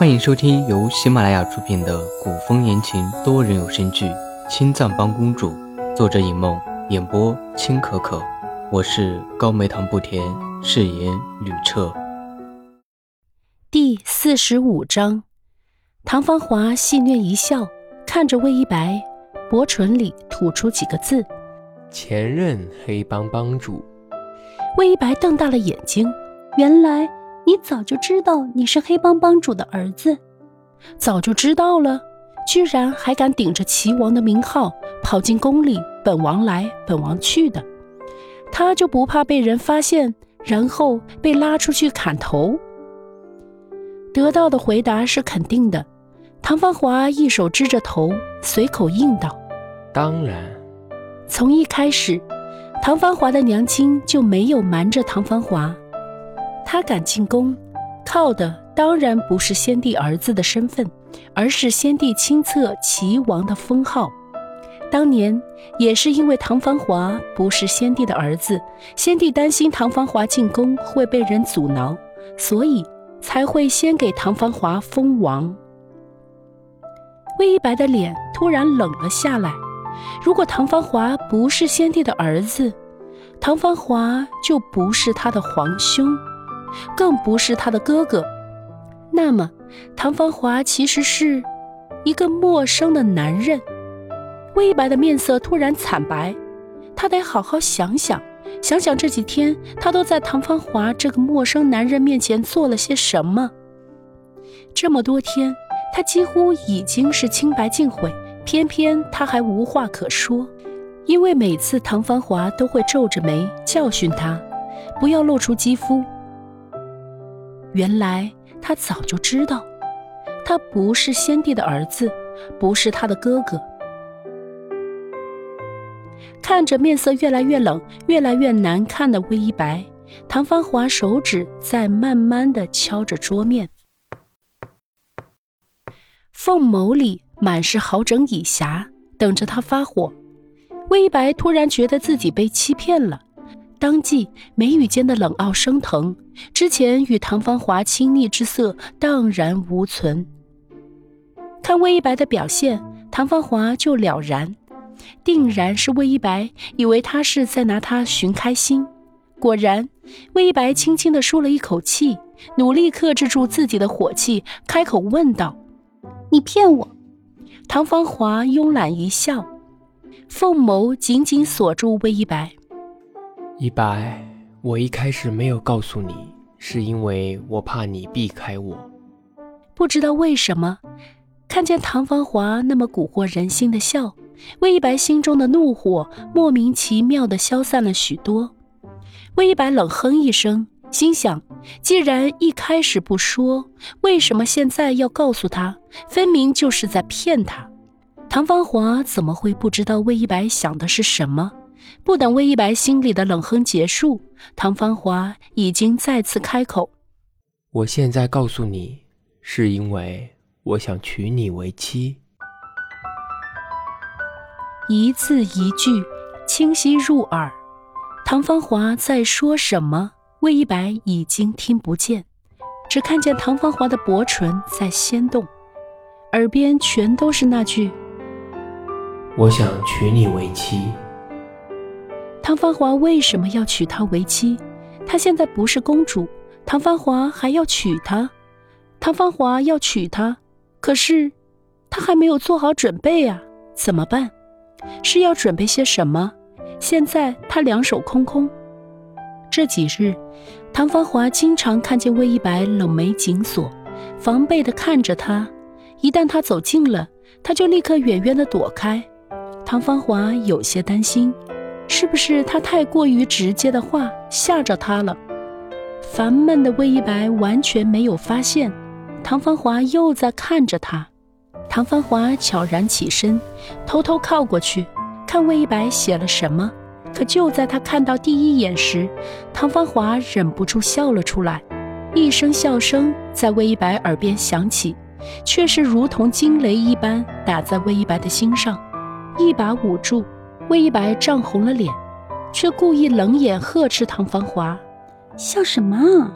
欢迎收听由喜马拉雅出品的古风言情多人有声剧《青藏帮公主》，作者尹梦，演播青可可。我是高梅糖不甜，饰演吕彻。第四十五章，唐芳华戏谑一笑，看着魏一白，薄唇里吐出几个字：“前任黑帮帮主。”魏一白瞪大了眼睛，原来你早就知道你是黑帮帮主的儿子，早就知道了，居然还敢顶着齐王的名号跑进宫里，本王来本王去的，他就不怕被人发现，然后被拉出去砍头？得到的回答是肯定的，唐芳华一手支着头，随口应道：“当然。”从一开始。唐芳华的娘亲就没有瞒着唐芳华，他敢进宫，靠的当然不是先帝儿子的身份，而是先帝亲册齐王的封号。当年也是因为唐芳华不是先帝的儿子，先帝担心唐芳华进宫会被人阻挠，所以才会先给唐芳华封王。魏一白的脸突然冷了下来。如果唐芳华不是先帝的儿子，唐芳华就不是他的皇兄，更不是他的哥哥。那么，唐芳华其实是一个陌生的男人。魏白的面色突然惨白，他得好好想想，想想这几天他都在唐芳华这个陌生男人面前做了些什么。这么多天，他几乎已经是清白尽毁。偏偏他还无话可说，因为每次唐芳华都会皱着眉教训他，不要露出肌肤。原来他早就知道，他不是先帝的儿子，不是他的哥哥。看着面色越来越冷、越来越难看的魏一白，唐芳华手指在慢慢的敲着桌面，凤眸里。满是好整以暇，等着他发火。魏一白突然觉得自己被欺骗了，当即眉宇间的冷傲升腾，之前与唐芳华亲昵之色荡然无存。看魏一白的表现，唐芳华就了然，定然是魏一白以为他是在拿他寻开心。果然，魏一白轻轻地舒了一口气，努力克制住自己的火气，开口问道：“你骗我？”唐芳华慵懒一笑，凤眸紧紧锁住魏一白。一白，我一开始没有告诉你，是因为我怕你避开我。不知道为什么，看见唐芳华那么蛊惑人心的笑，魏一白心中的怒火莫名其妙的消散了许多。魏一白冷哼一声。心想，既然一开始不说，为什么现在要告诉他？分明就是在骗他。唐芳华怎么会不知道魏一白想的是什么？不等魏一白心里的冷哼结束，唐芳华已经再次开口：“我现在告诉你，是因为我想娶你为妻。”一字一句清晰入耳。唐芳华在说什么？魏一白已经听不见，只看见唐芳华的薄唇在掀动，耳边全都是那句：“我想娶你为妻。”唐芳华为什么要娶她为妻？她现在不是公主，唐芳华还要娶她。唐芳华要娶她，可是她还没有做好准备啊，怎么办？是要准备些什么？现在她两手空空。这几日，唐芳华经常看见魏一白冷眉紧锁，防备地看着他。一旦他走近了，他就立刻远远地躲开。唐芳华有些担心，是不是他太过于直接的话吓着他了？烦闷的魏一白完全没有发现，唐芳华又在看着他。唐芳华悄然起身，偷偷靠过去，看魏一白写了什么。可就在他看到第一眼时，唐芳华忍不住笑了出来，一声笑声在魏一白耳边响起，却是如同惊雷一般打在魏一白的心上，一把捂住。魏一白涨红了脸，却故意冷眼呵斥唐芳华：“笑什么？”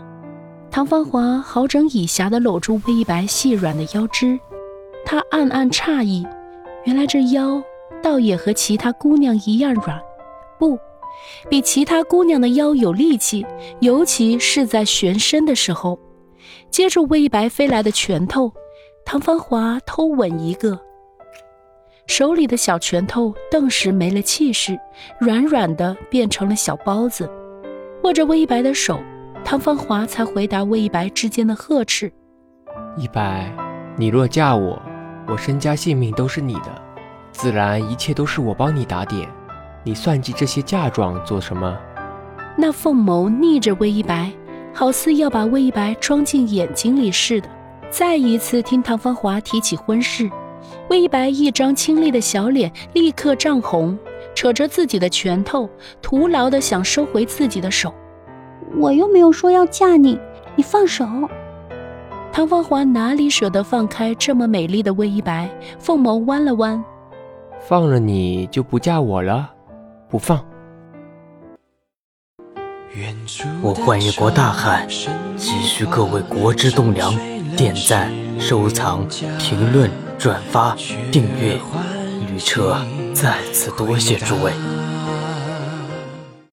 唐芳华好整以暇地搂住魏一白细软的腰肢，他暗暗诧异，原来这腰倒也和其他姑娘一样软，不，比其他姑娘的腰有力气，尤其是在旋身的时候，接住魏一白飞来的拳头，唐芳华偷吻一个。手里的小拳头顿时没了气势，软软的变成了小包子。握着魏一白的手，唐芳华才回答魏一白之间的呵斥：“一白，你若嫁我，我身家性命都是你的，自然一切都是我帮你打点。你算计这些嫁妆做什么？”那凤眸逆着魏一白，好似要把魏一白装进眼睛里似的。再一次听唐芳华提起婚事。魏一白一张清丽的小脸立刻涨红，扯着自己的拳头，徒劳的想收回自己的手。我又没有说要嫁你，你放手。唐芳华哪里舍得放开这么美丽的魏一白，凤眸弯了弯。放了你就不嫁我了？不放。我幻一国大汉，急需各位国之栋梁点赞、收藏、评论。转发订阅，旅车再次多谢诸位。